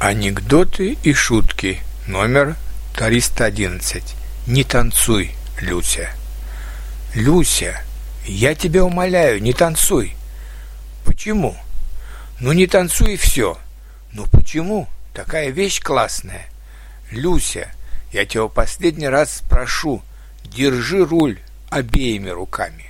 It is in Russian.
Анекдоты и шутки. Номер 311. Не танцуй, Люся. Люся, я тебя умоляю, не танцуй. Почему? Ну не танцуй и все. Ну почему? Такая вещь классная. Люся, я тебя последний раз прошу, держи руль обеими руками.